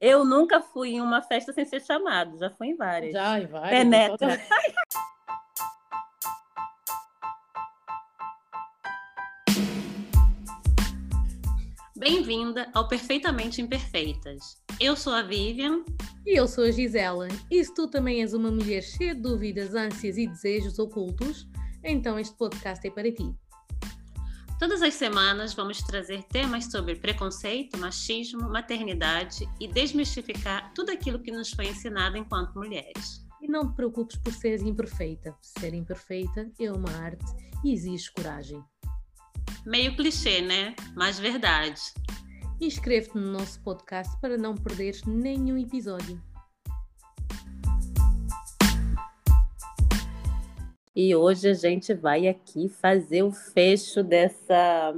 Eu nunca fui em uma festa sem ser chamado, já fui em várias. Já, em várias. Penetra. Bem-vinda ao Perfeitamente Imperfeitas. Eu sou a Vivian. E eu sou a Gisela. E se tu também és uma mulher cheia de dúvidas, ânsias e desejos ocultos, então este podcast é para ti. Todas as semanas vamos trazer temas sobre preconceito, machismo, maternidade e desmistificar tudo aquilo que nos foi ensinado enquanto mulheres. E não te preocupes por seres imperfeita. Ser imperfeita é uma arte e exige coragem. Meio clichê, né? Mas verdade. Inscreve-te no nosso podcast para não perderes nenhum episódio. E hoje a gente vai aqui fazer o fecho dessa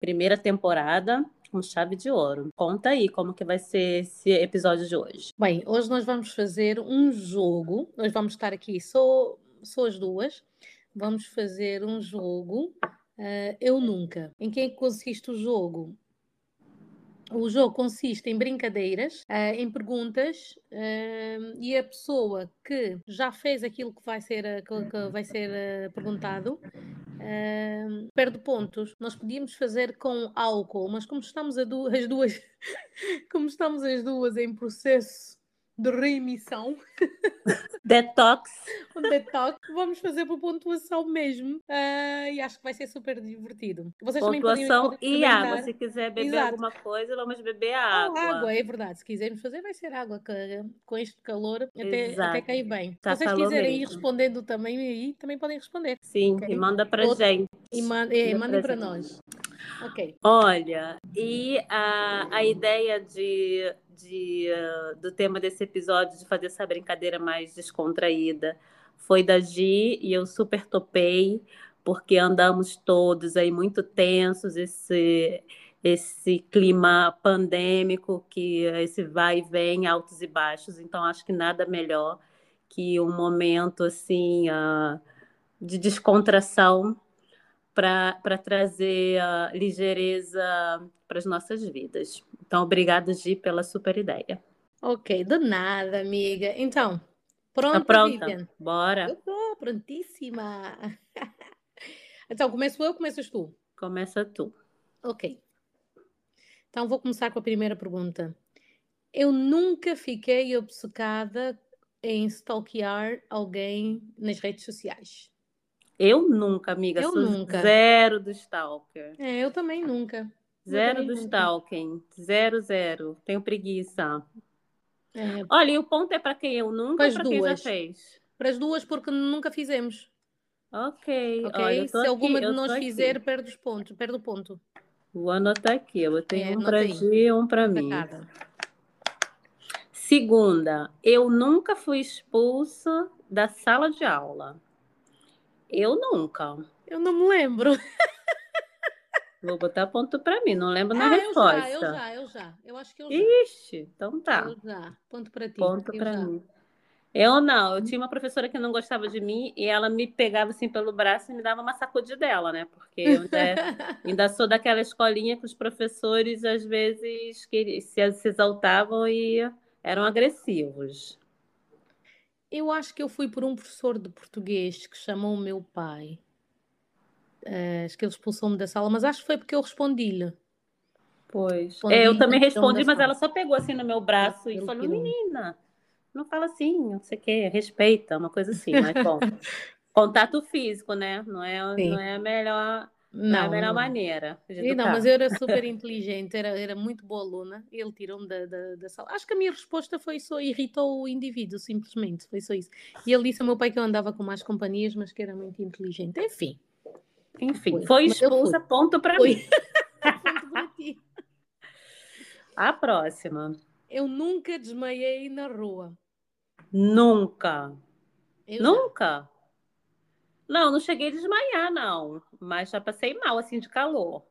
primeira temporada com chave de ouro. Conta aí como que vai ser esse episódio de hoje. Bem, hoje nós vamos fazer um jogo. Nós vamos estar aqui só, só as duas. Vamos fazer um jogo uh, Eu Nunca. Em quem consiste o jogo? O jogo consiste em brincadeiras, uh, em perguntas, uh, e a pessoa que já fez aquilo que vai ser, uh, que, que, vai ser perguntado perde pontos. Nós podíamos fazer com álcool, mas como estamos du as duas, como estamos as duas em processo de reemissão. Detox. um detox. Vamos fazer por pontuação mesmo. Uh, e acho que vai ser super divertido. Vocês pontuação e água. Se quiser beber Exato. alguma coisa, vamos beber água. Oh, água, é verdade. Se quisermos fazer, vai ser água. Que, com este calor, até, até cair bem. Tá Se vocês quiserem mesmo. ir respondendo também aí, também podem responder. Sim, okay? e manda para Outro, gente. E, man, é, mandem para nós. Ok. Olha, e a, a ideia de de, uh, do tema desse episódio, de fazer essa brincadeira mais descontraída, foi da Gi e eu super topei, porque andamos todos aí muito tensos, esse, esse clima pandêmico, que esse vai e vem, altos e baixos, então acho que nada melhor que um momento assim uh, de descontração para trazer a ligeireza para as nossas vidas. Então, obrigada, Gi, pela super ideia. Ok, do nada, amiga. Então, pronta, tá pronta? Vivian? Bora. Eu tô prontíssima. então, começo eu ou começas tu? Começa tu. Ok. Então, vou começar com a primeira pergunta. Eu nunca fiquei obcecada em stalkear alguém nas redes sociais. Eu nunca, amiga. Eu nunca. Zero do stalker. É, eu também nunca. Zero do nunca. stalking. Zero, zero. Tenho preguiça. É. Olha, e o ponto é para quem eu nunca para quem já fez? Para as duas, porque nunca fizemos. Ok. okay? Olha, Se aqui, alguma de nós fizer, perde os pontos, perde o ponto. Vou anotar aqui. Eu tenho é, um para Gi e um para mim. Cada. Segunda, eu nunca fui expulsa da sala de aula. Eu nunca. Eu não me lembro. Vou botar ponto para mim, não lembro na ah, resposta. Eu já, eu já, eu já. Eu acho que eu já. Ixi, então tá. Eu já. Ponto para ti. Ponto para mim. Eu não, eu tinha uma professora que não gostava de mim e ela me pegava assim pelo braço e me dava uma sacudidela, né? Porque eu ainda, ainda sou daquela escolinha que os professores às vezes se exaltavam e eram agressivos. Eu acho que eu fui por um professor de português que chamou o meu pai. Uh, acho que ele expulsou-me da sala, mas acho que foi porque eu respondi-lhe. Pois. é, eu também respondi, mas ela só pegou assim no meu braço e falou: menina, não fala assim, não sei o quê, respeita, uma coisa assim, mas bom. Contato físico, né? Não é, não é a melhor não, a melhor não. maneira. De não, mas eu era super inteligente, era, era muito boa aluna. Ele tirou-me da, da, da, sala. Acho que a minha resposta foi só irritou o indivíduo, simplesmente. Foi só isso. E ele disse ao meu pai que eu andava com mais companhias, mas que era muito inteligente. Enfim. Enfim, foi, foi expulsa, ponto para mim. ponto para ti. A próxima. Eu nunca desmaiei na rua. Nunca. Eu nunca? Já. Não, não cheguei a desmaiar, não. Mas já passei mal, assim, de calor.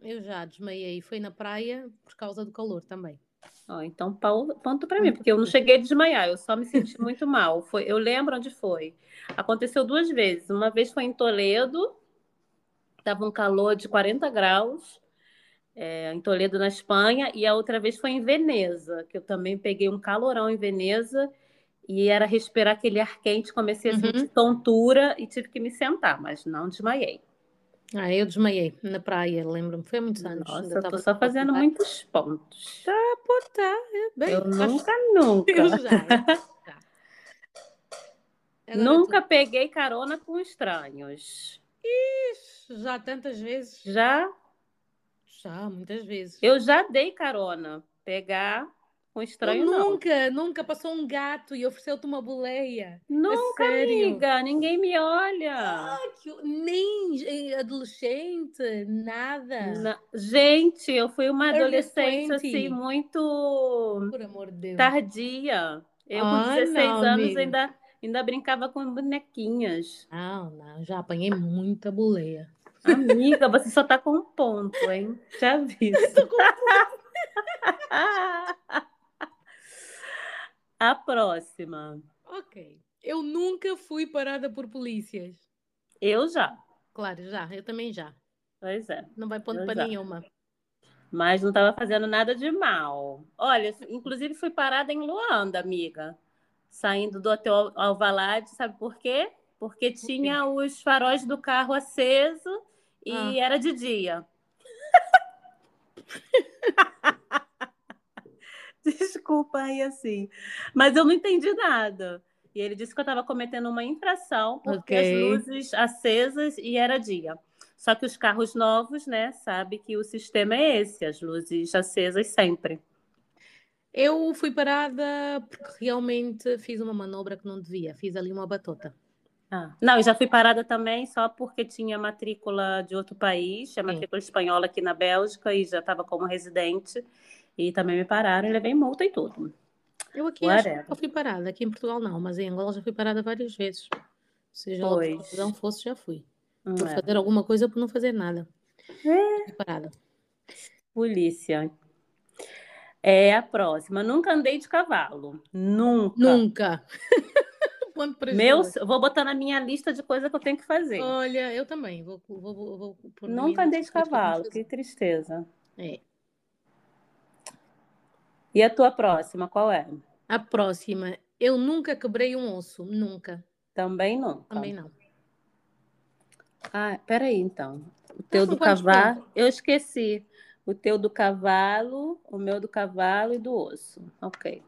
Eu já desmaiei. Foi na praia por causa do calor também. Oh, então, ponto para mim, porque eu não cheguei a desmaiar, eu só me senti muito mal. Foi, eu lembro onde foi. Aconteceu duas vezes. Uma vez foi em Toledo, estava um calor de 40 graus, é, em Toledo, na Espanha, e a outra vez foi em Veneza, que eu também peguei um calorão em Veneza e era respirar aquele ar quente, comecei a Uhum. sentir tontura e tive que me sentar, mas não desmaiei. Ah, eu desmaiei na praia, lembro-me. Foi há muitos anos. Nossa, tô estava só fazendo faculdade. muitos pontos. Ah, pô, tá. é, Bem, Eu acho- nunca, nunca, Eu já. nunca peguei carona com estranhos. tu, já tantas vezes. Já, Já, muitas vezes. eu já dei carona. Pegar com Eu estranho, não. nunca, nunca passou um gato e ofereceu-te uma boleia. Nunca, sério? amiga, ninguém me olha. Ah, que nem eh, adolescente, nada. Na- Gente, eu fui uma adolescente 20. assim muito Por amor de Deus. tardia. Eu com Ah, 16 não, anos amiga. ainda ainda brincava com bonequinhas. Não, não, já apanhei muita boleia. Amiga, você só tá com um ponto, hein? Já aviso. A próxima. Ok. Eu nunca fui parada por polícias. Eu já. Claro, já. Eu também já. Pois é. Não vai ponto para nenhuma. Mas não estava fazendo nada de mal. Olha, inclusive fui parada em Luanda, amiga. Saindo do hotel Alvalade, sabe por quê? Porque tinha os faróis do carro aceso e Ah. era de dia. Desculpa aí assim. Mas eu não entendi nada. E ele disse que eu estava cometendo uma infração porque Ok. as luzes acesas e era dia. Só que os carros novos, né, sabe que o sistema é esse, as luzes acesas sempre. Eu fui parada porque realmente fiz uma manobra que não devia. Fiz ali uma batota. Ah. Não, eu já fui parada também só porque tinha matrícula de outro país, tinha Sim. matrícula espanhola aqui na Bélgica e já estava como residente. E também me pararam e levei multa e tudo. Eu aqui nunca fui parada. Aqui em Portugal não, mas em Angola já fui parada várias vezes. Seja lá Pois. razão fosse, já fui. Por é. fazer alguma coisa por não fazer nada. Fui parada. Polícia. É a próxima. Nunca andei de cavalo. Nunca. Nunca. Meu, vou botar na minha lista de coisas que eu tenho que fazer. Olha, eu também. Vou, vou, vou, vou Nunca andei de eu cavalo. que Que tristeza. É. E a tua próxima, qual é? A próxima. Eu nunca quebrei um osso. Nunca. Também nunca. Também não. Ah, peraí, então. O teu com do cavalo, eu esqueci. O teu do cavalo, o meu do cavalo e do osso. Ok.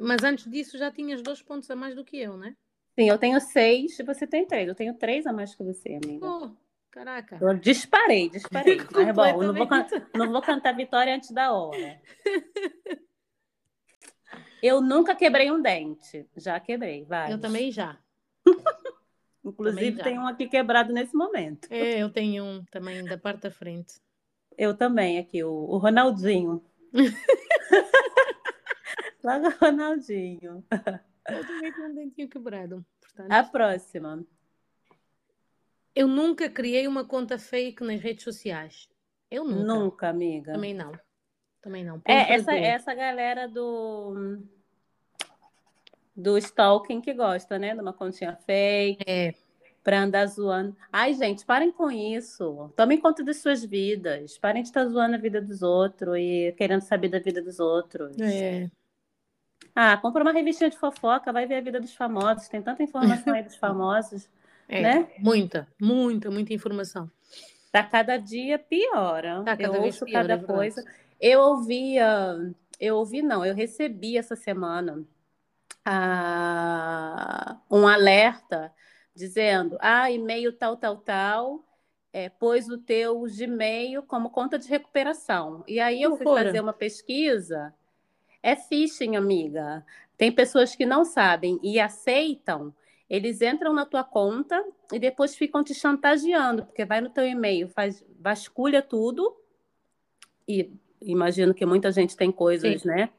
Mas antes disso já tinhas dois pontos a mais do que eu, né? Sim, eu tenho seis e você tem três. Eu tenho três a mais que você, amiga. Oh, caraca. Eu disparei, disparei. Mas bom, não vou, não vou cantar vitória antes da hora. Eu nunca quebrei um dente. Já quebrei, vários. Eu também já. Inclusive, também já. tem um aqui quebrado nesse momento. É, eu tenho um também da parte da frente. Eu também, aqui, o, o Ronaldinho. Lá do Ronaldinho. Eu também tenho um dentinho quebrado. Portanto, A próxima. eu nunca criei uma conta fake nas redes sociais. Eu nunca. Nunca, amiga. Também não. Também não. É essa, essa galera do do stalking que gosta, né? De uma continha fake, É, pra andar zoando. Ai, gente, parem com isso. Tomem conta das suas vidas. Parem de estar zoando a vida dos outros e querendo saber da vida dos outros. é. Ah, compra uma revistinha de fofoca, vai ver a vida dos famosos. Tem tanta informação aí dos famosos, É, né? muita, muita, muita informação. Tá cada dia piora. Tá cada eu vez ouço pior, cada é coisa. Eu ouvia, eu ouvi não, eu recebi essa semana ah, um alerta dizendo, ah, e-mail tal, tal, tal, é, pôs o teu Gmail como conta de recuperação. E aí eu fui loucura. fazer uma pesquisa, é phishing, amiga. Tem pessoas que não sabem e aceitam, eles entram na tua conta e depois ficam te chantageando, porque vai no teu e-mail, faz, vasculha tudo e imagino que muita gente tem coisas, Sim. né?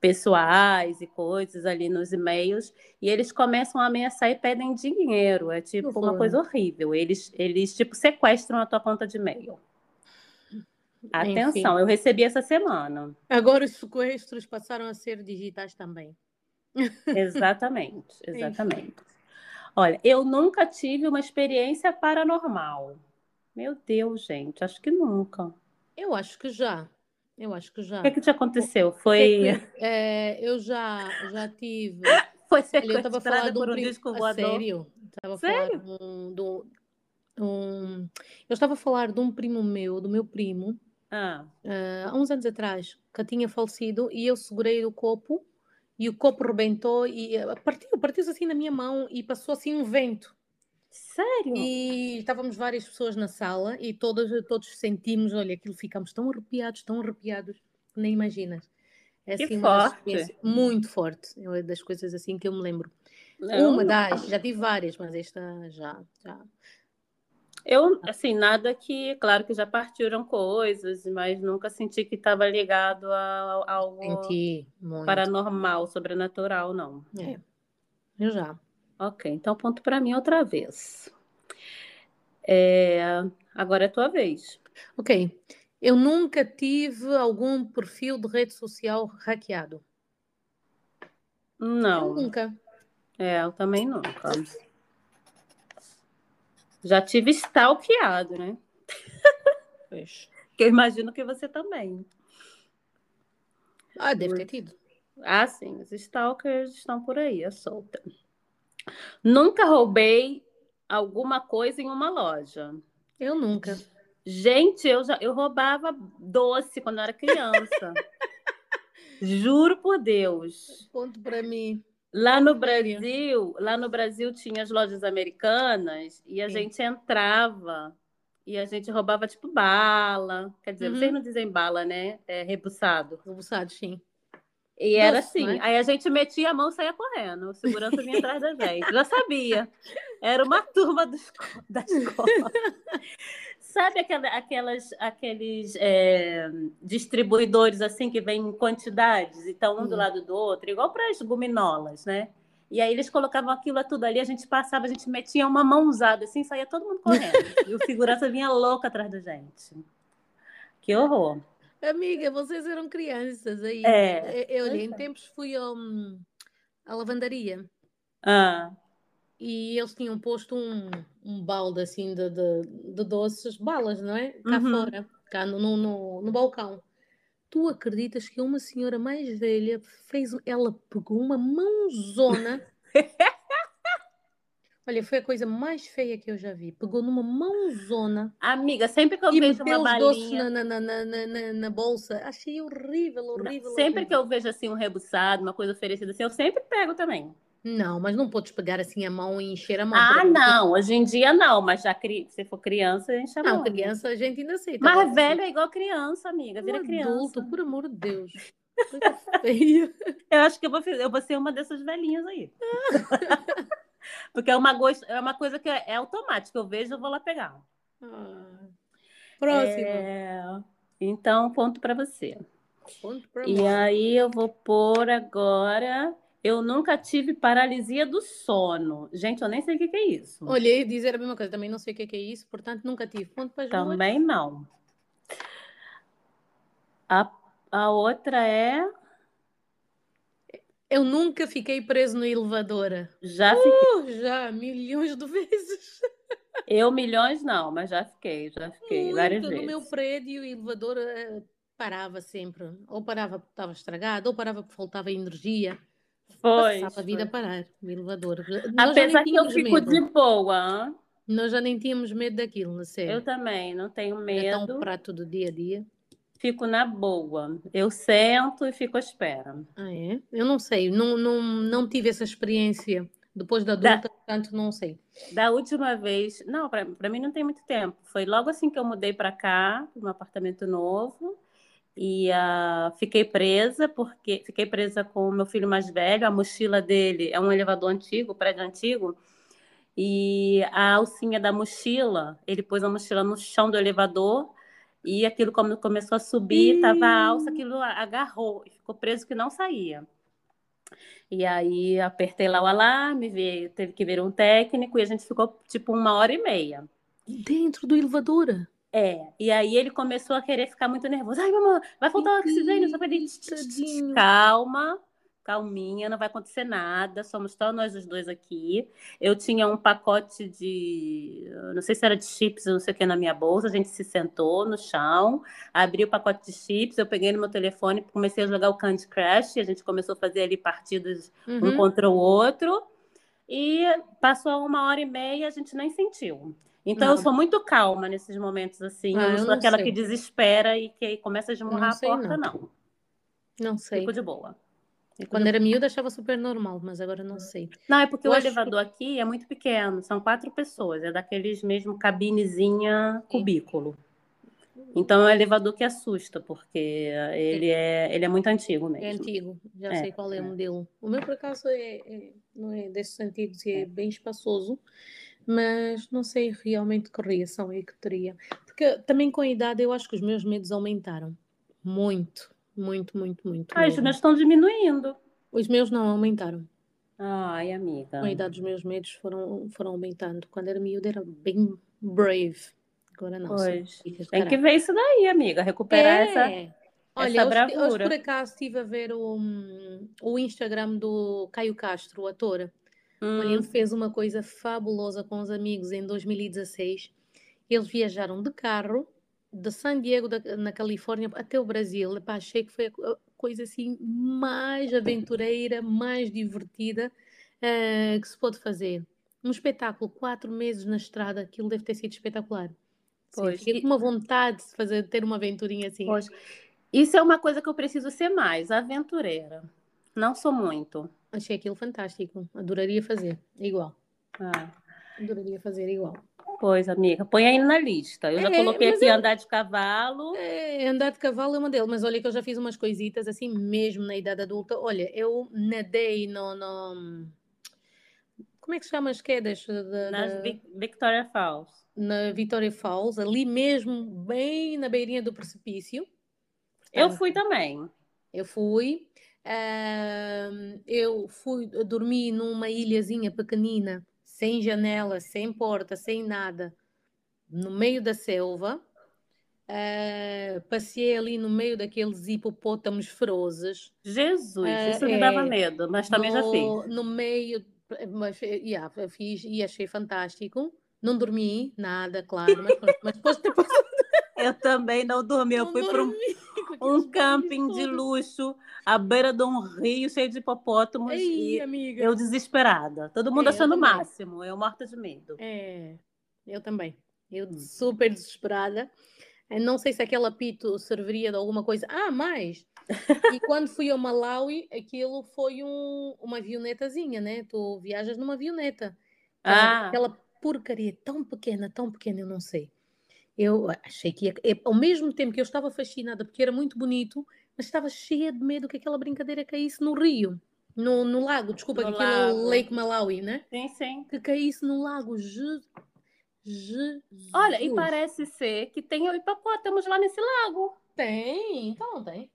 Pessoais e coisas ali nos e-mails, e eles começam a ameaçar e pedem dinheiro. É tipo uma horror. coisa horrível. Eles, eles tipo, sequestram a tua conta de e-mail. Atenção, eu recebi essa semana. Agora os sequestros passaram a ser digitais também. Exatamente, exatamente. Olha, eu nunca tive uma experiência paranormal. Meu Deus, gente, acho que nunca. Eu acho que já. Eu acho que já. O que, é que te aconteceu? Foi. É, eu já, já tive. Foi Olha, eu estava a falar de um por um prim- disco voador. sério. Sério? falar de um, um- um- Eu estava a falar de um primo meu, do meu primo, Ah, ah, há uns anos atrás, que tinha falecido e eu segurei o copo e o copo rebentou e ah, partiu, partiu assim na minha mão e passou assim um vento. Sério? E estávamos várias pessoas na sala e todos, todos sentimos, olha, aquilo ficamos tão arrepiados, tão arrepiados, nem imaginas. É Que assim uma forte. muito forte, é das coisas assim que eu me lembro. Não, Uma das, já tive várias, mas esta já, já. Eu, assim, nada que, claro que já partiram coisas, mas nunca senti que estava ligado a, a algo paranormal, sobrenatural, não. É, eu já. Ok, então ponto para mim outra vez. É, agora é tua vez. Ok. Eu nunca tive algum perfil de rede social hackeado. Eu Não, nunca. é, eu também nunca. Já tive stalkeado, né? Pois. Que eu imagino que você também. Ah, deve ter tido. Ah, sim, os stalkers estão por aí, à solta. Nunca roubei alguma coisa em uma loja. Eu nunca. Gente, eu já eu roubava doce quando eu era criança. Juro por Deus. Ponto para mim. Lá no? Brasil, lá no Brasil tinha as lojas americanas e a Sim. gente entrava e a gente roubava tipo bala. Quer dizer, Uhum. vocês não dizem bala, né? É rebuçado. Rebuçado, sim. E era assim. não é? Aí a gente metia a mão e saía correndo. O segurança vinha atrás da gente. Já sabia. Era uma turma do da escola. Sabe aquela- aquelas, aqueles é, distribuidores assim que vêm em quantidades e estão um do Hum. lado do outro, igual para as gominolas, né? E aí eles colocavam aquilo tudo ali, a gente passava, a gente metia uma mãozada assim, saía todo mundo correndo. e o segurança vinha louco atrás da gente. Que horror. Amiga, vocês eram crianças aí. É. Eu, olha, Pois em é. tempos fui ao, à lavandaria Ah, e eles tinham posto um, um balde assim de, de, de doces, balas, não é? Cá Uhum. fora, cá no, no, no, no balcão. Tu acreditas que uma senhora mais velha fez, ela pegou uma mãozona. Olha, foi a coisa mais feia que eu já vi. Pegou numa mãozona amiga, sempre que eu e vejo uma os doces balinha. na, na, na, na, na, na bolsa. Achei horrível, horrível. Sempre que horrível. eu vejo assim um rebuçado, uma coisa oferecida assim, eu sempre pego também. Não, mas não podes pegar assim a mão e encher a mão. Ah, porque- não, hoje em dia não, mas já cri... se for criança, a gente chama. Não, criança a gente ainda aceita. Mas Agora, velho é igual criança, amiga, um vira criança. adulto, por amor de Deus. Eu acho que eu vou, eu vou ser uma dessas velhinhas aí. Porque é uma, gosto... é uma coisa que é é automática, eu vejo, eu vou lá pegar. Ah. Próximo. É, Então, ponto para você. Ponto para E mim. aí eu vou pôr agora. Eu nunca tive paralisia do sono. Gente, eu nem sei o que que é isso. Olhei dizer a mesma coisa, também não sei o que é, que é isso, portanto nunca tive. Ponto para. Também não. A, a outra é. Eu nunca fiquei preso no elevador. Já fiquei. Uh, já, milhões de vezes. Eu, milhões, não, mas já fiquei, já fiquei várias Muito. No vezes. meu prédio, o elevador eh, parava sempre. Ou parava porque estava estragado, ou parava porque faltava energia. Pois. Passava a vida a parar, o elevador. Nós Apesar que eu fico medo. de boa. Nós já nem tínhamos medo daquilo, na sério. Eu também, não tenho Era tão medo. prato do dia a dia. Fico na boa. Eu sento e fico à espera. Ah, é? Eu não sei, não, não, não tive essa experiência depois da Da- adulta, portanto não sei. Da última vez, não, para mim não tem muito tempo. Foi logo assim que eu mudei para cá, para um apartamento novo, e ah, fiquei presa porque fiquei presa com o meu filho mais velho. A mochila dele é um elevador antigo, prédio antigo, e a alcinha da mochila, ele pôs a mochila no chão do elevador. E aquilo como começou a subir, tava a alça, aquilo agarrou e ficou preso que não saía. E aí apertei lá o alarme, veio, teve que vir um técnico e a gente ficou tipo uma hora e meia. Dentro do elevador. É, e aí ele começou a querer ficar muito nervoso. Ai, mamãe, vai faltar oxigênio, só falei, calma, calminha, não vai acontecer nada, somos só nós os dois aqui. Eu tinha um pacote de, não sei se era de chips, não sei o que, na minha bolsa. A gente se sentou no chão, abri o pacote de chips, eu peguei no meu telefone, comecei a jogar o Candy Crush, a gente começou a fazer ali partidas uhum. um contra o outro. E passou uma hora e meia, a gente nem sentiu. Então não. eu sou muito calma nesses momentos assim. Ah, eu não sou não aquela sei. que desespera e que começa a esmurrar a porta, não. não. Não sei. Fico de boa. Quando era miúda achava super normal, mas agora não sei. Não, é porque eu o elevador aqui é muito pequeno, são quatro pessoas, é daqueles mesmo cabinezinha cubículo. Então é um elevador que assusta, porque ele é, ele é muito antigo mesmo. É antigo, já é, sei qual é, o é. modelo. O meu, por acaso, é, é, não é desse sentido, é, é bem espaçoso, mas não sei realmente que reação é que teria. Porque também com a idade eu acho que os meus medos aumentaram. Muito. Muito, muito, muito. Ah, os meus estão diminuindo. Os meus não aumentaram. Ai, amiga. Com a idade, os meus medos foram, foram aumentando. Quando era miúda, era bem brave. Agora não. Pois. Tem que ver isso daí, amiga. Recuperar é. essa. Olha, essa hoje, hoje por acaso estive a ver o, o Instagram do Caio Castro, o ator. Hum. Ele fez uma coisa fabulosa com os amigos em 2016. Eles viajaram de carro de San Diego, da, na Califórnia, até o Brasil. Epá, achei que foi a coisa assim mais aventureira, mais divertida uh, que se pode fazer. Um espetáculo, quatro meses na estrada, aquilo deve ter sido espetacular. Pois, Sim, fiquei com uma vontade de fazer, ter uma aventurinha assim. Pois. Isso é uma coisa que eu preciso ser mais, aventureira. Não sou muito. Achei aquilo fantástico. Adoraria fazer, igual. Ah. Adoraria fazer igual. Pois, amiga, põe aí na lista. Eu já é, coloquei aqui eu... andar de cavalo. É, andar de cavalo é uma delas, mas olha que eu já fiz umas coisitas assim mesmo na idade adulta. Olha, eu nadei no. no... Como é que se chama as quedas? Nas Victoria Falls. Na Victoria Falls, ali mesmo, bem na beirinha do precipício. Portanto, eu fui também. Eu fui. Uh, eu fui dormir numa ilhazinha pequenina sem janela, sem porta, sem nada, no meio da selva. Uh, passei ali no meio daqueles hipopótamos ferozes. Jesus, uh, isso me é, dava medo, mas também no, já fiz. No meio, mas yeah, fiz e achei fantástico. Não dormi nada, claro, mas, mas depois, depois... Eu também não dormi, eu não fui para um, um camping de luxo à beira de um rio cheio de hipopótamos Ei, e amiga. eu desesperada. Todo mundo é, achando o máximo, eu morta de medo. É, eu também. Eu hum. super desesperada. Não sei se aquele apito serviria de alguma coisa. Ah, mais! e quando fui ao Malawi, aquilo foi um, uma avionetazinha, né? Tu viajas numa avioneta. Ah. Aquela porcaria tão pequena, tão pequena, eu não sei. Eu achei que ia, ao mesmo tempo que eu estava fascinada porque era muito bonito, mas estava cheia de medo que aquela brincadeira caísse no rio, no, no lago, desculpa, no aquilo lago. Lake Malawi, né? Sim, sim. Que caísse no lago. Je... Jesus. Olha, e parece ser que tem hipopótamos lá nesse lago. Tem, então não tem.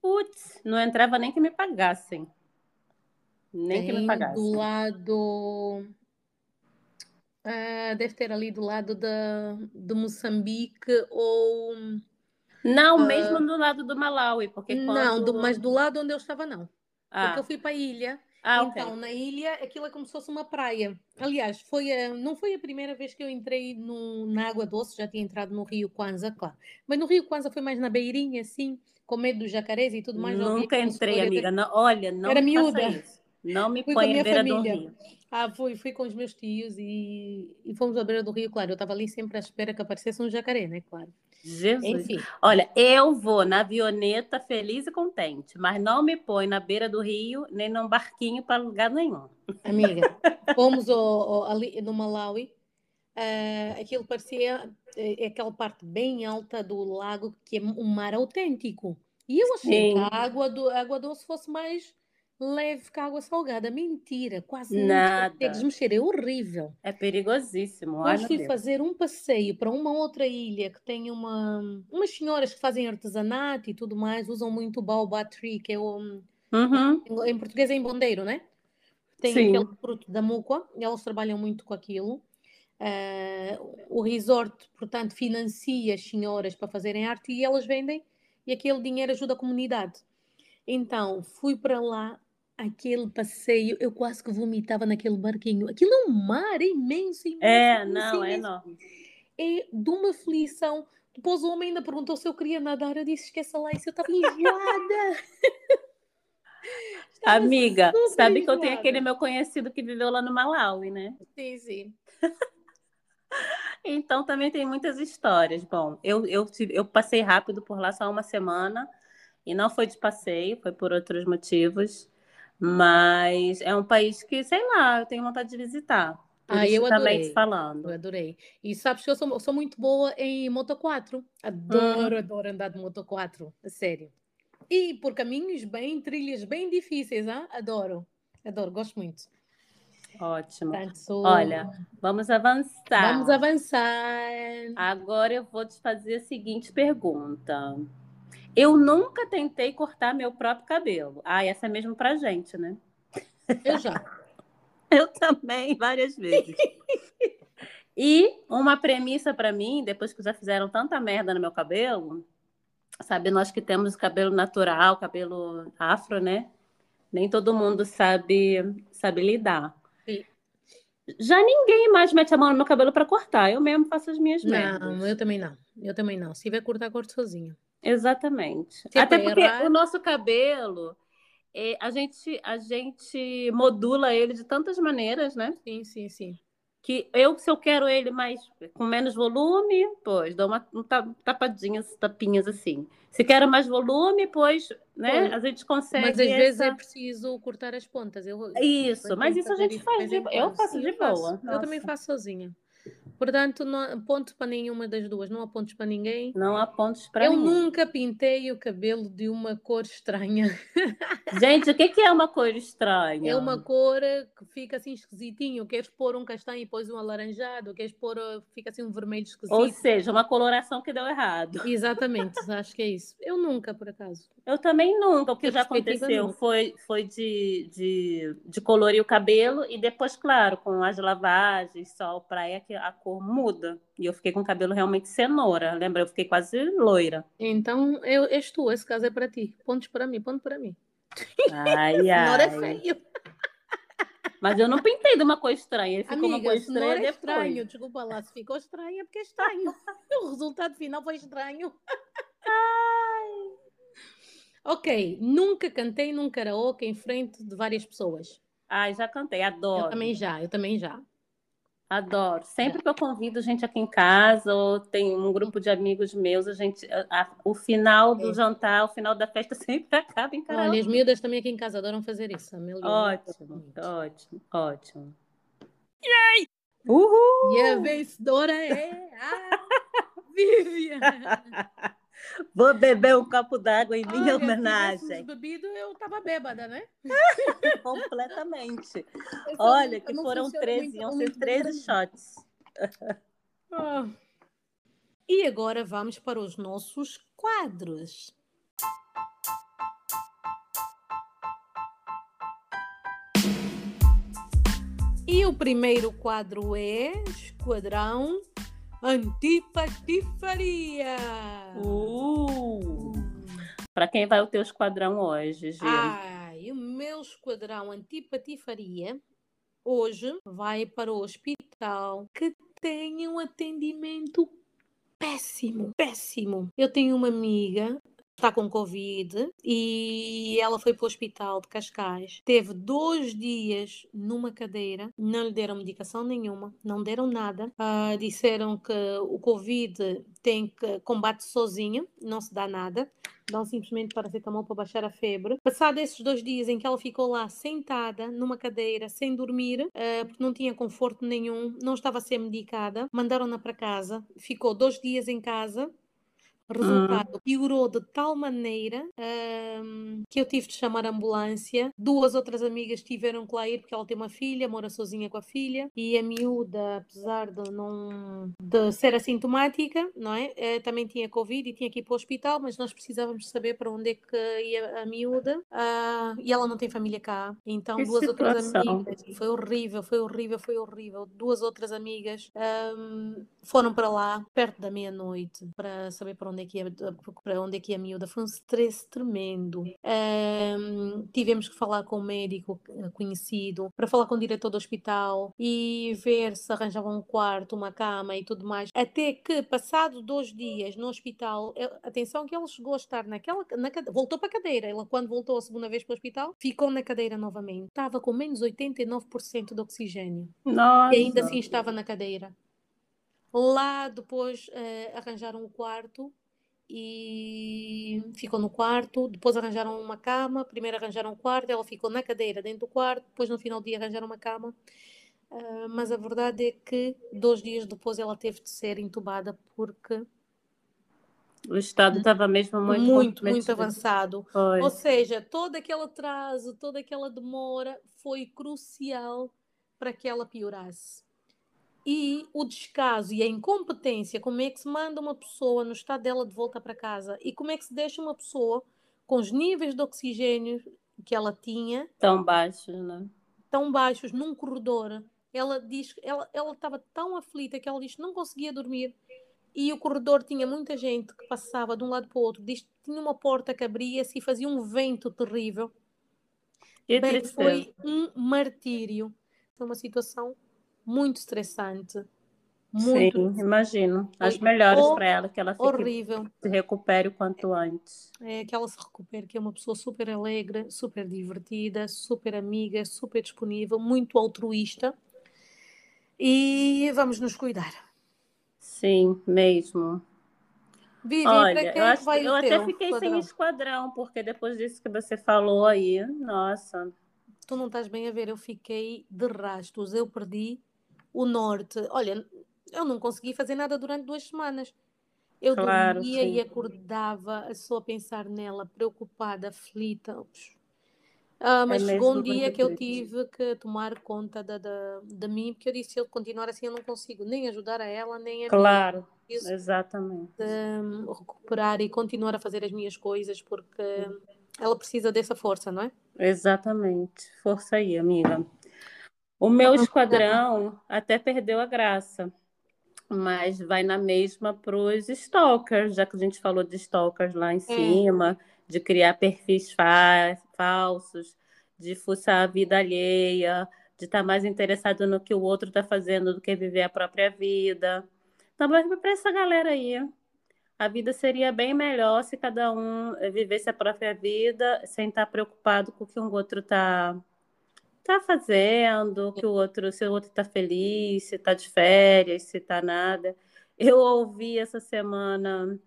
Putz, não entrava nem que me pagassem. Nem tem que me pagassem. Do lado Uh, deve ter ali do lado da, de Moçambique ou. Não, uh, mesmo do lado do Malawi, porque quando... Não, do, mas do lado onde eu estava, não. Ah. Porque eu fui para a ilha. Ah, então, okay. na ilha, aquilo é como se fosse uma praia. Aliás, foi a, não foi a primeira vez que eu entrei no, na água doce, já tinha entrado no Rio Kwanza, claro. Mas no Rio Kwanza foi mais na beirinha, assim, com medo dos jacarés e tudo mais. Nunca entrei, amiga. Não, olha, não Era miúda. Isso. Não me põe à beira família. do rio. Ah, fui, fui com os meus tios e, e fomos à beira do rio, claro. Eu estava ali sempre à espera que aparecesse um jacaré, né? Claro. Jesus. Enfim. Olha, eu vou na avioneta feliz e contente, mas não me põe na beira do rio nem num barquinho para lugar nenhum. Amiga, fomos ao, ao, ali no Malawi. Uh, aquilo parecia é, é aquela parte bem alta do lago que é um mar autêntico. E eu achei Sim. que a água, do, a água doce fosse mais leve com água salgada. Mentira, quase Nada. não consegues mexer, é horrível. É perigosíssimo. Nós fui fazer um passeio para uma outra ilha que tem uma, umas senhoras que fazem artesanato e tudo mais, usam muito o baobab tree, que é o. Uhum. Em português é embondeiro, né? Tem Sim. aquele fruto da mucoa, e elas trabalham muito com aquilo. Uh, o resort, portanto, financia as senhoras para fazerem arte e elas vendem, e aquele dinheiro ajuda a comunidade. Então, fui para lá, aquele passeio, eu quase que vomitava naquele barquinho. Aquilo é um mar imenso, imenso. É, imenso, não, é imenso. enorme. É de uma aflição. Depois o homem ainda perguntou se eu queria nadar. Eu disse: esqueça lá, isso eu estava enjoada. Estava Amiga, sabe que eu tenho enjoada. aquele meu conhecido que viveu lá no Malawi, né? Sim, sim. Então também tem muitas histórias. Bom, eu, eu, eu passei rápido por lá só uma semana e não foi de passeio, foi por outros motivos. Mas é um país que, sei lá, eu tenho vontade de visitar, Ah, eu adorei. Eu falando. adorei. E sabes que eu sou, sou muito boa em Moto 4. Adoro, adoro andar de Moto 4. A sério. E por caminhos bem, trilhas bem difíceis, ah? Adoro. Adoro, gosto muito. Ótimo. Sou- Olha, vamos avançar. vamos avançar. Agora eu vou te fazer a seguinte pergunta. Eu nunca tentei cortar meu próprio cabelo. Ah, essa é mesmo pra gente, né? Eu já. Eu também, várias vezes. E uma premissa pra mim, depois que já fizeram tanta merda no meu cabelo, sabe, nós que temos cabelo natural, cabelo afro, né? Nem todo mundo sabe sabe lidar. Sim. Já ninguém mais mete a mão no meu cabelo pra cortar. Eu mesmo faço as minhas merdas. Não, eu também não. Eu também não. Se tiver cortar, corto sozinha. Exatamente. É Até porque errar- o nosso cabelo, é, a gente, a gente modula ele de tantas maneiras, né? Sim, sim, sim. Que eu, se eu quero ele mais com menos volume, pois dou uma um ta- tapadinhas, tapinhas assim. Se quero mais volume, pois, né? A gente consegue Mas às vezes é essa- preciso cortar as pontas. Eu, Isso, eu mas isso a gente faz de- eu faço de eu faço. boa, Eu também faço sozinha. Portanto, não há ponto para nenhuma das duas. Não há pontos para ninguém. Não há pontos para Eu nunca pintei o cabelo de uma cor estranha. Gente, o que que é uma cor estranha? É uma cor que fica assim esquisitinho. Queres pôr um castanho e depois um alaranjado. Queres pôr, fica assim um vermelho esquisito. Ou seja, uma coloração que deu errado. Exatamente, acho que é isso. Eu nunca, por acaso. Eu também nunca. O que já aconteceu nunca. foi, foi de, de, de colorir o cabelo e depois, claro, com as lavagens, sol, praia, que a cor muda. E eu fiquei com o cabelo realmente cenoura. Lembra? Eu fiquei quase loira. Então, eu, és tu, esse caso é para ti. Pontos para mim, ponto para mim. Ai, é ai. feio. Mas eu não pintei de uma cor estranha. Ele ficou uma Amiga, cor se não estranha é estranho, desculpa lá, se ficou estranho é porque é estranho. o resultado final foi estranho. ok, nunca cantei num karaoke em frente de várias pessoas. Ai, já cantei. Adoro. Eu também já, eu também já. Adoro. Sempre que eu convido gente aqui em casa, ou tem um grupo de amigos meus, a gente, a- a- o final do É. jantar, o final da festa sempre acaba em Olha, karaokê. as miúdas também aqui em casa adoram fazer isso. Ótimo, ótimo, ótimo. Yay! Uhul! E a vencedora é a Vivian. Vou beber um copo d'água em minha Olha, se homenagem. bebido, eu estava bêbada, né? Completamente. Olha, que foram funciona 13, muito- iam ser muito bem 13 para mim. shots. Ah. E agora vamos para os nossos quadros. E o primeiro quadro é Esquadrão Antipatifaria. Uh! Para quem vai o teu esquadrão hoje, Gil? Ai, o meu esquadrão antipatifaria hoje vai para o hospital que tem um atendimento péssimo, péssimo. Eu tenho uma amiga está com Covid e ela foi para o hospital de Cascais. Teve dois dias numa cadeira, não lhe deram medicação nenhuma, não deram nada. Ah, disseram que o Covid tem que combate sozinho, não se dá nada dão simplesmente paracetamol para baixar a febre. Passado esses dois dias em que ela ficou lá sentada numa cadeira, sem dormir, eh, porque não tinha conforto nenhum, não estava a ser medicada, mandaram-na para casa, ficou dois dias em casa. Resultado, piorou de tal maneira ahm, que eu tive de chamar a ambulância. Duas outras amigas tiveram que lá ir porque ela tem uma filha, mora sozinha com a filha. E a miúda, apesar de não de ser assintomática, não é? Eh, também tinha Covid e tinha que ir para o hospital, mas nós precisávamos saber para onde é que ia a miúda. Ah, e ela não tem família cá. Então, Que duas outras situação. amigas. Foi horrível, foi horrível, foi horrível. Duas outras amigas ahm, foram para lá perto da meia-noite para saber para onde onde é que ia, para onde é que ia a miúda. Foi um stress tremendo. Um, tivemos que falar com um médico eh, conhecido, para falar com o diretor do hospital e ver se arranjavam um quarto, uma cama e tudo mais. Até que, passado dois dias no hospital, atenção que ele chegou a estar naquela, na, voltou para a cadeira. Ela, quando voltou a segunda vez para o hospital, ficou na cadeira novamente. Estava com menos 89% de oxigênio. Nossa. E ainda assim estava na cadeira. Lá depois uh, arranjaram um quarto e ficou no quarto. Depois arranjaram uma cama. Primeiro arranjaram um quarto, ela ficou na cadeira dentro do quarto. Depois no final do dia arranjaram uma cama. Uh, mas a verdade é que dois dias depois ela teve de ser entubada porque o estado estava mesmo muito muito, muito avançado. Foi. Ou seja, todo aquele atraso, toda aquela demora foi crucial para que ela piorasse. E o descaso e a incompetência, como é que se manda uma pessoa no estado dela de volta para casa e como é que se deixa uma pessoa com os níveis de oxigênio que ela tinha tão baixos, né? Tão baixos num corredor. Ela diz, ela ela estava tão aflita que ela diz que não conseguia dormir e o corredor tinha muita gente que passava de um lado para o outro. Diz que tinha uma porta que abria-se e fazia um vento terrível. Que Bem, foi um martírio. Foi uma situação muito estressante. Muito Sim, imagino. As melhores para ela, que ela fique, horrível. se recupere o quanto antes. É que ela se recupere, que é uma pessoa super alegre, super divertida, super amiga, super disponível, muito altruísta. E vamos nos cuidar. Sim, mesmo. Vivi, Olha, eu, acho, eu até fiquei esquadrão? sem esquadrão, porque depois disso que você falou aí, nossa. Tu não estás bem a ver, eu fiquei de rastos, eu perdi o norte. Olha, eu não consegui fazer nada durante duas semanas. Eu claro, dormia sim. e acordava só a pensar nela, preocupada, aflita. Ah, é mas é chegou um dia que eu tive que tomar conta da, da, mim, porque eu disse: se eu continuar assim, eu não consigo nem ajudar a ela, nem a Claro, mim. exatamente. De, um, recuperar e continuar a fazer as minhas coisas, porque ela precisa dessa força, não é? Exatamente. Força aí, amiga. O meu esquadrão até perdeu a graça, mas vai na mesma para os stalkers, já que a gente falou de stalkers lá em é. cima, de criar perfis fa falsos, de fuçar a vida alheia, de estar tá mais interessado no que o outro está fazendo do que viver a própria vida. Então, para essa galera aí, a vida seria bem melhor se cada um vivesse a própria vida sem estar tá preocupado com o que um outro está tá fazendo, que o outro, se o outro está feliz, se está de férias, se está nada. Eu ouvi essa semana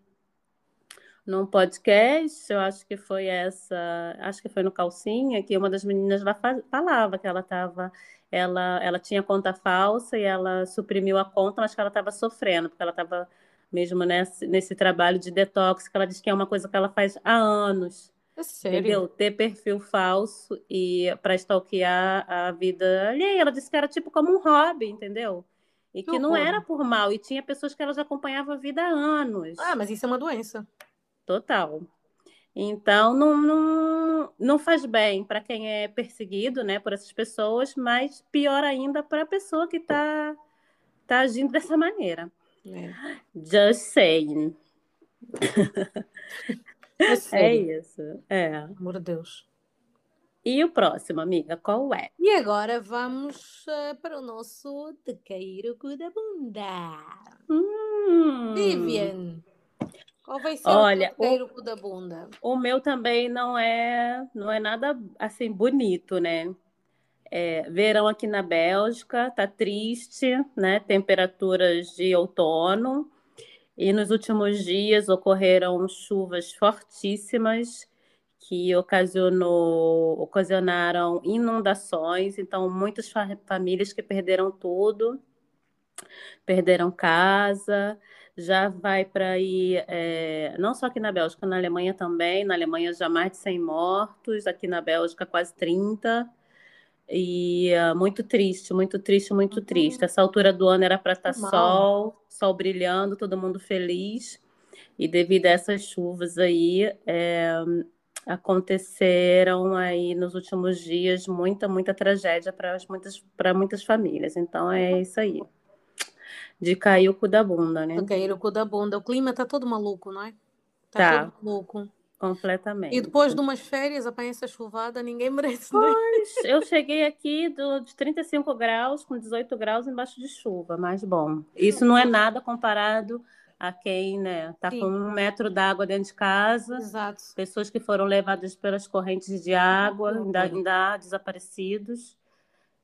num podcast, eu acho que foi essa, acho que foi no Calcinha, que uma das meninas lá falava que ela estava, ela, ela tinha conta falsa e ela suprimiu a conta, mas que ela estava sofrendo, porque ela estava mesmo nesse, nesse trabalho de detox, que ela diz que é uma coisa que ela faz há anos. É sério? Entendeu? Ter perfil falso e para stalkear a vida alheia. Ela disse que era tipo como um hobby, entendeu? E que, que não era por mal. E tinha pessoas que ela já acompanhava a vida há anos. Ah, mas isso é uma doença. Total. Então, não, não, não faz bem para quem é perseguido né, por essas pessoas, mas pior ainda para a pessoa que está tá agindo dessa maneira. É. Just saying. É, é isso. É. Amor de Deus. E o próximo, amiga, qual é? E agora vamos uh, para o nosso De Cair o Cu da Bunda. Hum. Vivian, qual vai ser Olha, o De o Cu da Bunda? O meu também não é, não é nada assim bonito, né? É, verão aqui na Bélgica, tá triste, né? Temperaturas de outono. E nos últimos dias ocorreram chuvas fortíssimas que ocasionou, ocasionaram inundações. Então, muitas famílias que perderam tudo, perderam casa. Já vai para ir, é, não só aqui na Bélgica, na Alemanha também. Na Alemanha já mais de 100 mortos, aqui na Bélgica quase 30. E uh, muito triste, muito triste, muito uhum. triste. Essa altura do ano era para estar tá sol, sol brilhando, todo mundo feliz. E devido a essas chuvas aí, é, aconteceram aí nos últimos dias muita, muita tragédia para muitas, muitas famílias. Então é isso aí. De cair o cu da bunda, né? De cair o cu da bunda. O clima tá todo maluco, não é? Tá, Tá. todo maluco. Completamente. E depois de umas férias, apanha essa chuvada, ninguém merece, né? Pois, eu cheguei aqui do, de 35 graus com 18 graus embaixo de chuva, mas bom, isso não é nada comparado a quem, né, tá Sim. com um metro d'água dentro de casa, Exato. pessoas que foram levadas pelas correntes de água, ainda, ainda desaparecidos.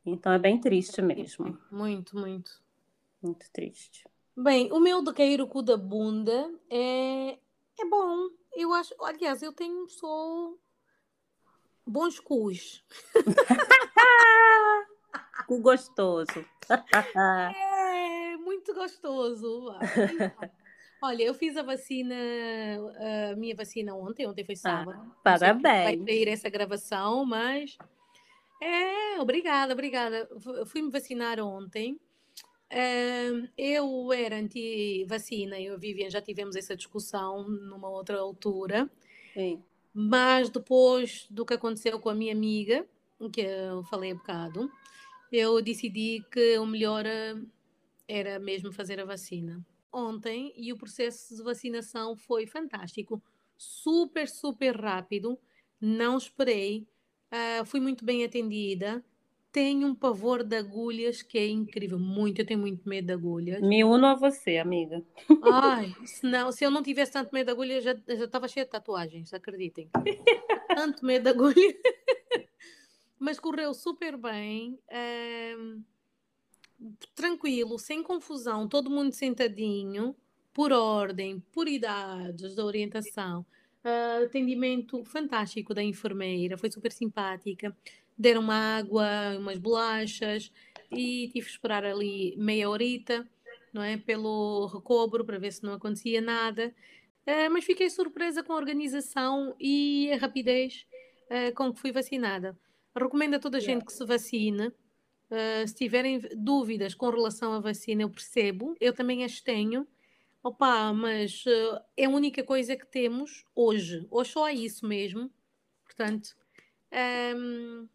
Então é bem triste mesmo, Muito, muito. muito triste. Bem, o meu de cair o cu da bunda é, é bom. Eu acho, aliás, eu tenho só bons cus. Cu gostoso. É muito gostoso. Olha, eu fiz a vacina, a minha vacina ontem, ontem foi sábado. Não sei que Parabéns. Vai sair essa gravação, mas é, obrigada, obrigada. Fu- Fui-me vacinar ontem. Eu era anti-vacina, eu e a Vivian já tivemos essa discussão numa outra altura, Sim. mas depois do que aconteceu com a minha amiga, que eu falei há bocado, eu decidi que o melhor eh, era mesmo fazer a vacina. Ontem, e o processo de vacinação foi fantástico, super, super rápido, não esperei, ah, fui muito bem atendida. Tenho um pavor de agulhas que é incrível, muito, eu tenho muito medo de agulhas. Me uno a você, amiga. Ai, se, não, se eu não tivesse tanto medo de agulha, já estava cheia de tatuagens, acreditem. Tanto medo de agulha. Mas correu super bem, ehm, tranquilo, sem confusão, todo mundo sentadinho, por ordem, por idades da orientação. Ah, atendimento fantástico da enfermeira, foi super simpática. Deram uma água, umas bolachas e tive que esperar ali meia horita não é? Pelo recobro para ver se não acontecia nada. Eh, mas fiquei surpresa com a organização e a rapidez eh, com que fui vacinada. Recomendo a toda a gente que se vacine. Eh, se tiverem dúvidas com relação à vacina, eu percebo, eu também as tenho. Opa, mas é a única coisa que temos hoje. Hoje só há isso mesmo. Portanto, ehm,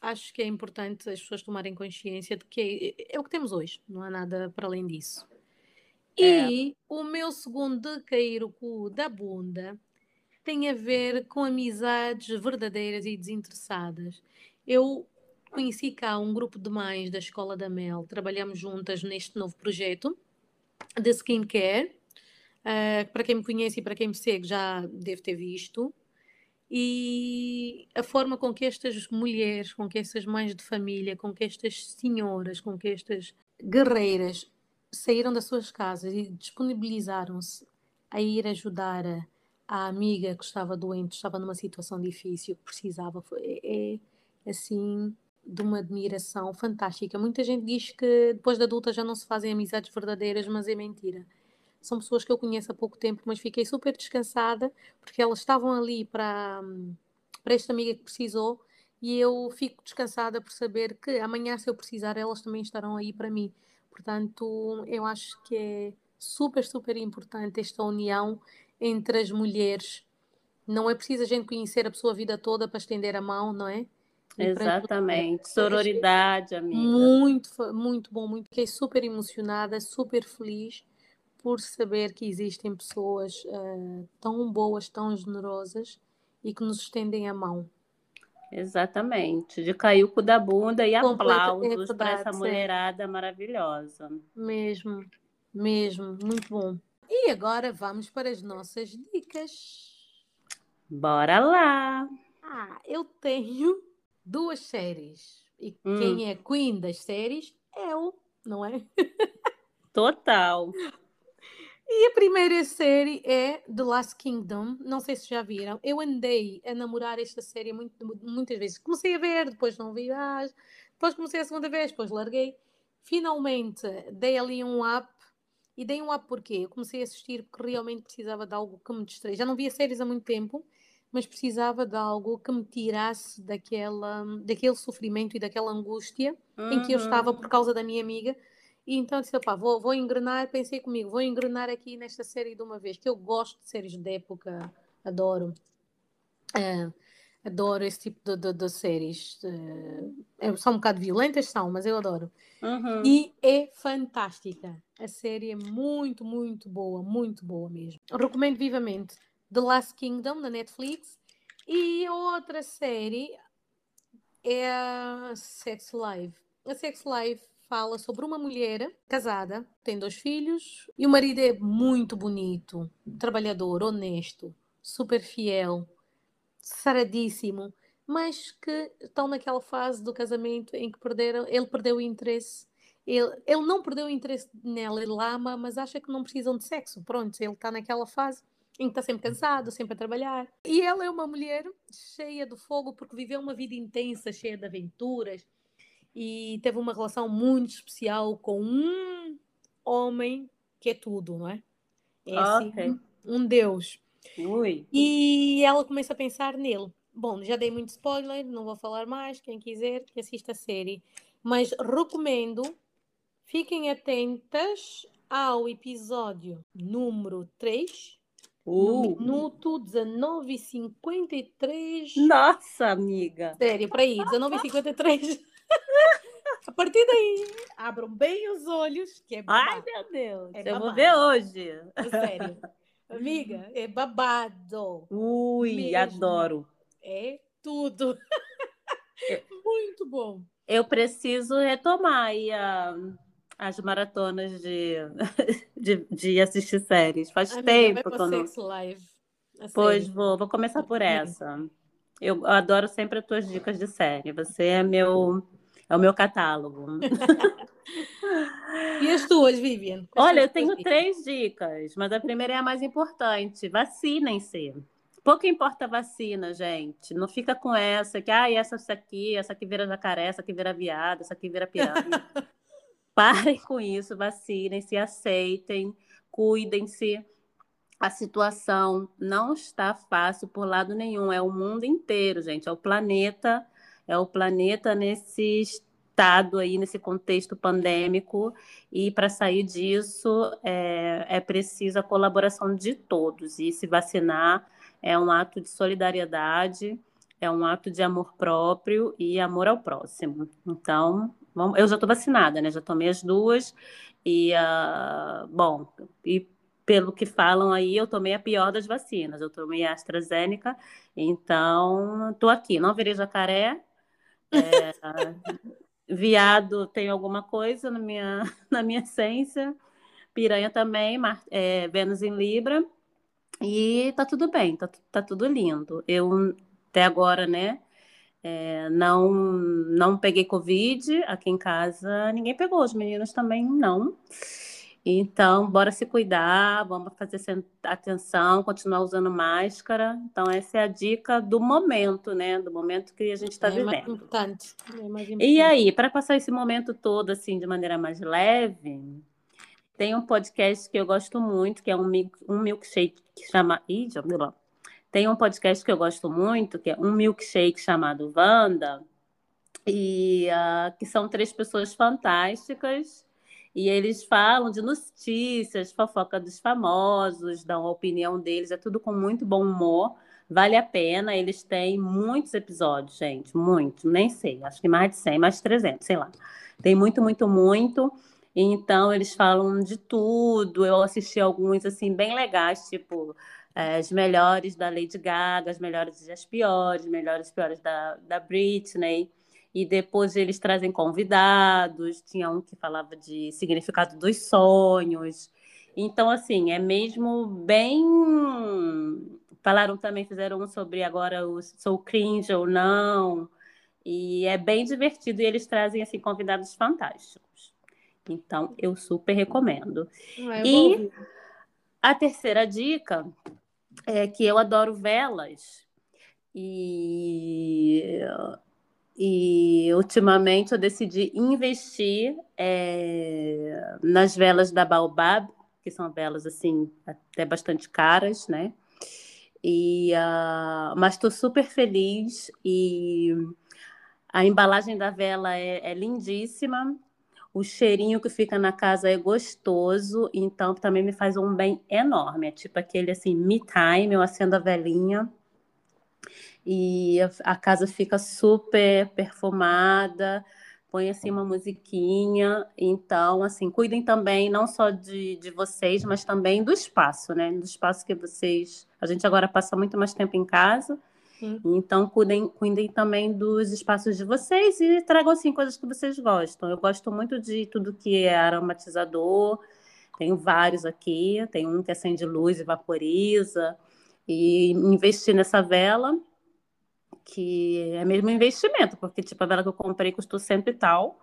acho que é importante as pessoas tomarem consciência de que é, é o que temos hoje, não há nada para além disso. É. E o meu segundo de cair o cu da bunda tem a ver com amizades verdadeiras e desinteressadas. Eu conheci cá um grupo de mães da Escola da Mel, trabalhamos juntas neste novo projeto de skincare. Ah, para quem me conhece e para quem me segue já deve ter visto. E a forma com que estas mulheres, com que estas mães de família, com que estas senhoras, com que estas guerreiras saíram das suas casas e disponibilizaram-se a ir ajudar a, a amiga que estava doente, estava numa situação difícil, precisava, foi, é, é assim de uma admiração fantástica. Muita gente diz que depois de adulta já não se fazem amizades verdadeiras, mas é mentira. São pessoas que eu conheço há pouco tempo, mas fiquei super descansada porque elas estavam ali para, para esta amiga que precisou e eu fico descansada por saber que amanhã, se eu precisar, elas também estarão aí para mim. Portanto, eu acho que é super, super importante esta união entre as mulheres. Não é preciso a gente conhecer a pessoa a vida toda para estender a mão, não é? E para. Exatamente. Sororidade, amiga. Muito, muito bom, muito. Fiquei super emocionada, super feliz por saber que existem pessoas eh, tão boas, tão generosas e que nos estendem a mão. Exatamente. De cair o cu da bunda e Completa- é aplausos para verdade, essa mulherada maravilhosa. Mesmo, mesmo, muito bom. E agora vamos para as nossas dicas. Bora lá! Ah, eu tenho duas séries. E Hum. quem é queen das séries é eu, não é? Total. E a primeira série é The Last Kingdom. Não sei se já viram. Eu andei a namorar esta série muito- muitas vezes. Comecei a ver, depois não vi mais. Depois comecei a segunda vez, depois larguei. Finalmente dei ali um up. E dei um up porquê? Eu comecei a assistir porque realmente precisava de algo que me distraia. Já não via séries há muito tempo, mas precisava de algo que me tirasse daquela, daquele sofrimento e daquela angústia em que eu Uhum. estava por causa da minha amiga. E então disse, opá, vou, vou engrenar, pensei comigo, vou engrenar aqui nesta série de uma vez, que eu gosto de séries de época, adoro. Ah, adoro esse tipo de, de- de séries. É- são um bocado violentas, são, mas eu adoro. Uhum. E é fantástica. A série é muito, muito boa, muito boa mesmo. recomendo vivamente The Last Kingdom na Netflix. E outra série é a Sex Life. A Sex Life fala sobre uma mulher casada, tem dois filhos e o marido é muito bonito, trabalhador, honesto, super fiel, saradíssimo, mas que estão naquela fase do casamento em que perderam, ele perdeu o interesse. Ele, ele não perdeu o interesse nela, ele ama, mas acha que não precisam de sexo. Pronto, ele está naquela fase em que está sempre cansado, sempre a trabalhar. E ela é uma mulher cheia de fogo porque viveu uma vida intensa, cheia de aventuras e teve uma relação muito especial com um homem que é tudo, não é? É assim, okay. um, deus. Ui. E ela começa a pensar nele. Bom, já dei muito spoiler, não vou falar mais. Quem quiser que assista a série. Mas recomendo, fiquem atentas ao episódio número 3 Uh. No minuto 19h53. Nossa, amiga! Sério, para aí, 19h53. A partir daí, abram bem os olhos, que é babado. Ai, meu Deus! É eu vou ver hoje. É sério. Amiga, é babado. Ui, mesmo. adoro. É tudo. Muito bom. Eu preciso retomar aí a as maratonas de, de, de assistir séries. Faz Amiga, tempo que eu não. Live. Pois vou, vou começar por essa. Eu adoro sempre as tuas dicas de série. Você é meu é o meu catálogo. e as tuas, Vivian? Olha, eu tenho três dicas, mas a primeira é a mais importante. Vacinem-se. Pouco importa a vacina, gente. Não fica com essa que, ah, essa, essa aqui, essa aqui vira jacaré, essa aqui vira viado, essa aqui vira piranha. Parem com isso, vacinem-se, aceitem, cuidem-se. A situação não está fácil por lado nenhum, é o mundo inteiro, gente, é o planeta, é o planeta nesse estado aí, nesse contexto pandêmico, e para sair disso é, é preciso a colaboração de todos, e se vacinar é um ato de solidariedade, é um ato de amor próprio e amor ao próximo. Então, eu já estou vacinada, né? Já tomei as duas. E, uh, bom, e pelo que falam aí, eu tomei a pior das vacinas. Eu tomei a AstraZeneca, então estou aqui. Não virei jacaré. É, viado tem alguma coisa na minha, na minha essência. Piranha também, é, Vênus em Libra. E tá tudo bem, tá, tá tudo lindo. Eu, até agora, né? É, não, não peguei Covid aqui em casa, ninguém pegou, os meninos também não. Então, bora se cuidar, vamos fazer atenção, continuar usando máscara. Então, essa é a dica do momento, né? Do momento que a gente está é vivendo. Mais importante. É mais importante. E aí, para passar esse momento todo assim de maneira mais leve, tem um podcast que eu gosto muito, que é um, um milkshake que chama. Ih, já lá. Tem um podcast que eu gosto muito, que é um milkshake chamado Wanda, e uh, que são três pessoas fantásticas. E eles falam de notícias, fofoca dos famosos, dão a opinião deles, é tudo com muito bom humor. Vale a pena, eles têm muitos episódios, gente, muitos, nem sei, acho que mais de 100, mais de 300, sei lá. Tem muito, muito, muito. Então, eles falam de tudo. Eu assisti alguns, assim, bem legais, tipo é, as melhores da Lady Gaga, as melhores e as piores, melhores e piores da, da Britney. E depois eles trazem convidados, tinha um que falava de significado dos sonhos. Então, assim, é mesmo bem. Falaram também, fizeram um sobre agora o sou cringe ou não. E é bem divertido e eles trazem assim convidados fantásticos. Então, eu super recomendo. Ah, e a terceira dica é que eu adoro velas e, e ultimamente eu decidi investir é, nas velas da Baobab, que são velas assim até bastante caras, né? E, uh, mas estou super feliz e a embalagem da vela é, é lindíssima. O cheirinho que fica na casa é gostoso, então também me faz um bem enorme. É tipo aquele assim, me time, eu acendo a velhinha e a, casa fica super perfumada, põe assim uma musiquinha. Então, assim, cuidem também não só de, de vocês, mas também do espaço, né? Do espaço que vocês. A gente agora passa muito mais tempo em casa. Sim. Então, cuidem, cuidem também dos espaços de vocês e tragam assim coisas que vocês gostam. Eu gosto muito de tudo que é aromatizador. Tenho vários aqui. Tem um que acende luz e vaporiza. E investir nessa vela que é mesmo investimento, porque tipo, a vela que eu comprei custou cento e tal.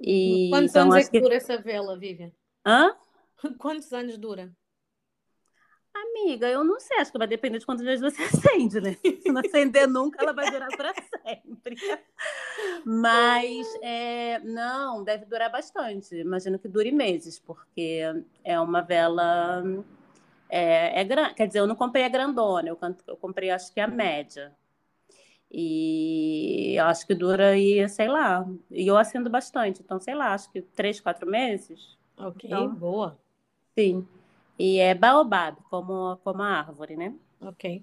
E, Quantos então, anos é que dura essa vela, Vivian? Hã? Quantos anos dura? Amiga, eu não sei, acho que vai depender de quantas vezes você acende, né? Se não acender nunca, ela vai durar para sempre. Mas, é, não, deve durar bastante. Imagino que dure meses, porque é uma vela. É, é grande, quer dizer, eu não comprei a grandona, eu, eu comprei acho que a média. E acho que dura aí, sei lá. E eu acendo bastante, então sei lá, acho que três, quatro meses. Ok, então, boa. Sim. E é baobab, como, como a árvore, né? Ok.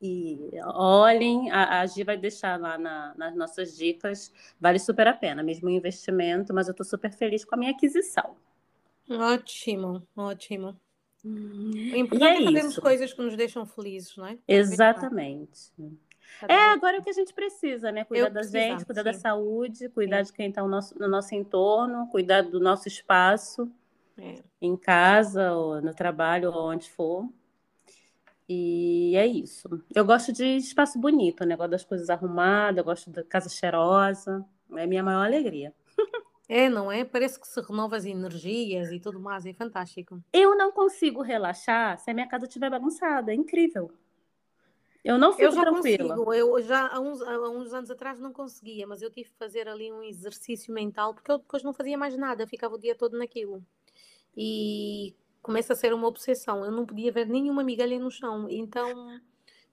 E olhem, a, a Gi vai deixar lá na, nas nossas dicas. Vale super a pena, mesmo o investimento, mas eu estou super feliz com a minha aquisição. Ótimo, ótimo. Hum, o importante é, é fazermos coisas que nos deixam felizes, não é? Exatamente. É, agora é o que a gente precisa, né? Cuidar da gente, cuidar sim. da saúde, cuidar sim. de quem está no nosso, no nosso entorno, cuidar do nosso espaço, é. em casa, ou no trabalho, ou onde for. E é isso. Eu gosto de espaço bonito, né? Eu gosto das coisas arrumadas, eu gosto da casa cheirosa. É a minha maior alegria. É, não é? Parece que se renova as energias e tudo mais, é fantástico. Eu não consigo relaxar se a minha casa estiver bagunçada, é incrível. Eu não fico eu já tranquila. Consigo. Eu já há uns, há uns anos atrás não conseguia, mas eu tive que fazer ali um exercício mental, porque eu depois não fazia mais nada, ficava o dia todo naquilo. E começa a ser uma obsessão. Eu não podia ver nenhuma migalha no chão, então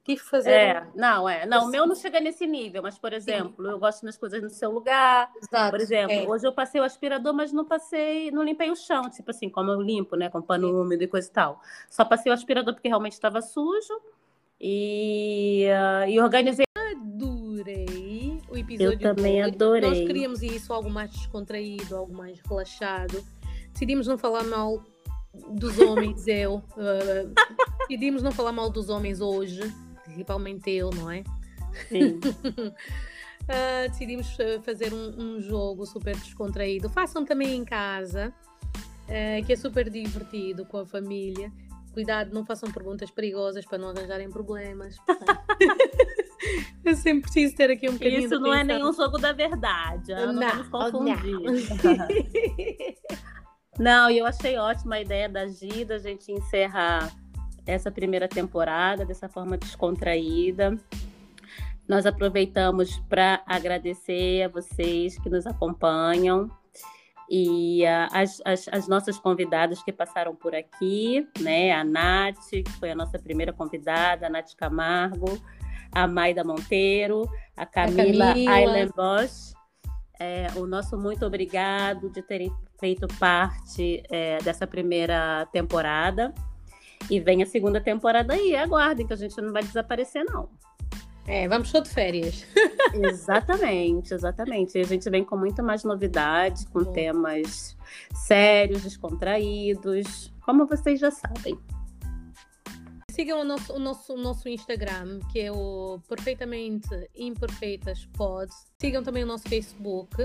que fazer. É, não, é. Não, o meu não chega nesse nível, mas, por exemplo, Sim. eu gosto das coisas no seu lugar. Exato, por exemplo, é. hoje eu passei o aspirador, mas não passei, não limpei o chão, tipo assim, como eu limpo, né, com pano Sim. úmido e coisa e tal. Só passei o aspirador porque realmente estava sujo e, uh, e organizei. Adorei o episódio. Eu também adorei. Nós queríamos isso algo mais descontraído, algo mais relaxado. Decidimos não falar mal dos homens, eu. Uh, decidimos não falar mal dos homens hoje, principalmente eu, não é? Sim. uh, decidimos fazer um, um, jogo super descontraído. Façam também em casa, uh, que é super divertido com a família. Cuidado, não façam perguntas perigosas para não arranjarem problemas. Eu sempre preciso ter aqui um bocadinho Isso não é nenhum jogo da verdade. Não, não vamos confundir. Não, e eu achei ótima a ideia da Gida, a gente encerrar essa primeira temporada dessa forma descontraída. Nós aproveitamos para agradecer a vocês que nos acompanham e uh, as, as, as, nossas convidadas que passaram por aqui, né? A Nath, que foi a nossa primeira convidada, a Nath Camargo, a Maida Monteiro, a Camila, Camila. É, o nosso muito obrigado de terem feito parte é, dessa primeira temporada. E vem a segunda temporada aí, aguardem que a gente não vai desaparecer, não. É, vamos show de férias. exatamente, exatamente. E a gente vem com muito mais novidades, com Bom. temas sérios, descontraídos, como vocês já sabem. Sigam o nosso, o nosso, o nosso Instagram, que é o Perfeitamente Imperfeitas Pod. Sigam também o nosso Facebook,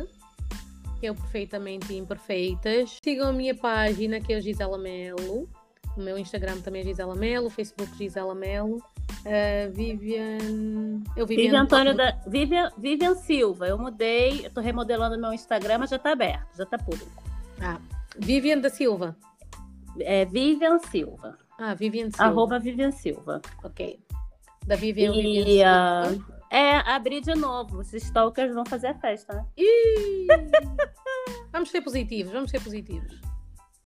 que é o Perfeitamente Imperfeitas. Sigam a minha página, que é a Gisela Melo. O meu Instagram também é Gisela Melo, o Facebook Gisela Melo. Uh, Vivian. Eu Vivian, Vivian Antônio da. Vivian, Vivian Silva. Eu mudei, estou remodelando meu Instagram, mas já está aberto, já está público. Ah, Vivian da Silva. É Vivian Silva. Ah, Vivian Silva. Arroba Vivian Silva. Ok. Da Vivian, e, Vivian Silva. Uh, é, abrir de novo. Os stalkers vão fazer a festa, né? vamos ser positivos, vamos ser positivos.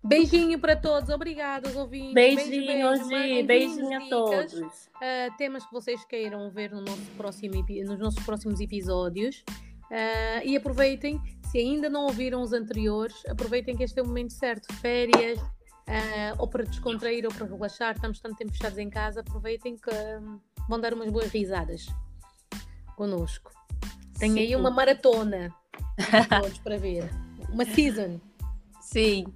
Beijinho para todos, obrigados, ouvintes. Beijinho, beijo, beijo, beijinho a todos. Uh, temas que vocês queiram ver no nosso próximo, nos nossos próximos episódios. Uh, e aproveitem, se ainda não ouviram os anteriores, aproveitem que este é o momento certo. Férias, uh, ou para descontrair ou para relaxar, estamos tanto tempo fechados em casa, aproveitem que um, vão dar umas boas risadas connosco. Tem aí uma maratona. episódios para ver. Uma season. Sim.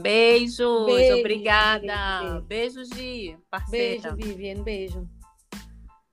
Beijos, Beijo, obrigada. beijo. Beijo, Gi, parceira. Beijo, Viviane. Beijo.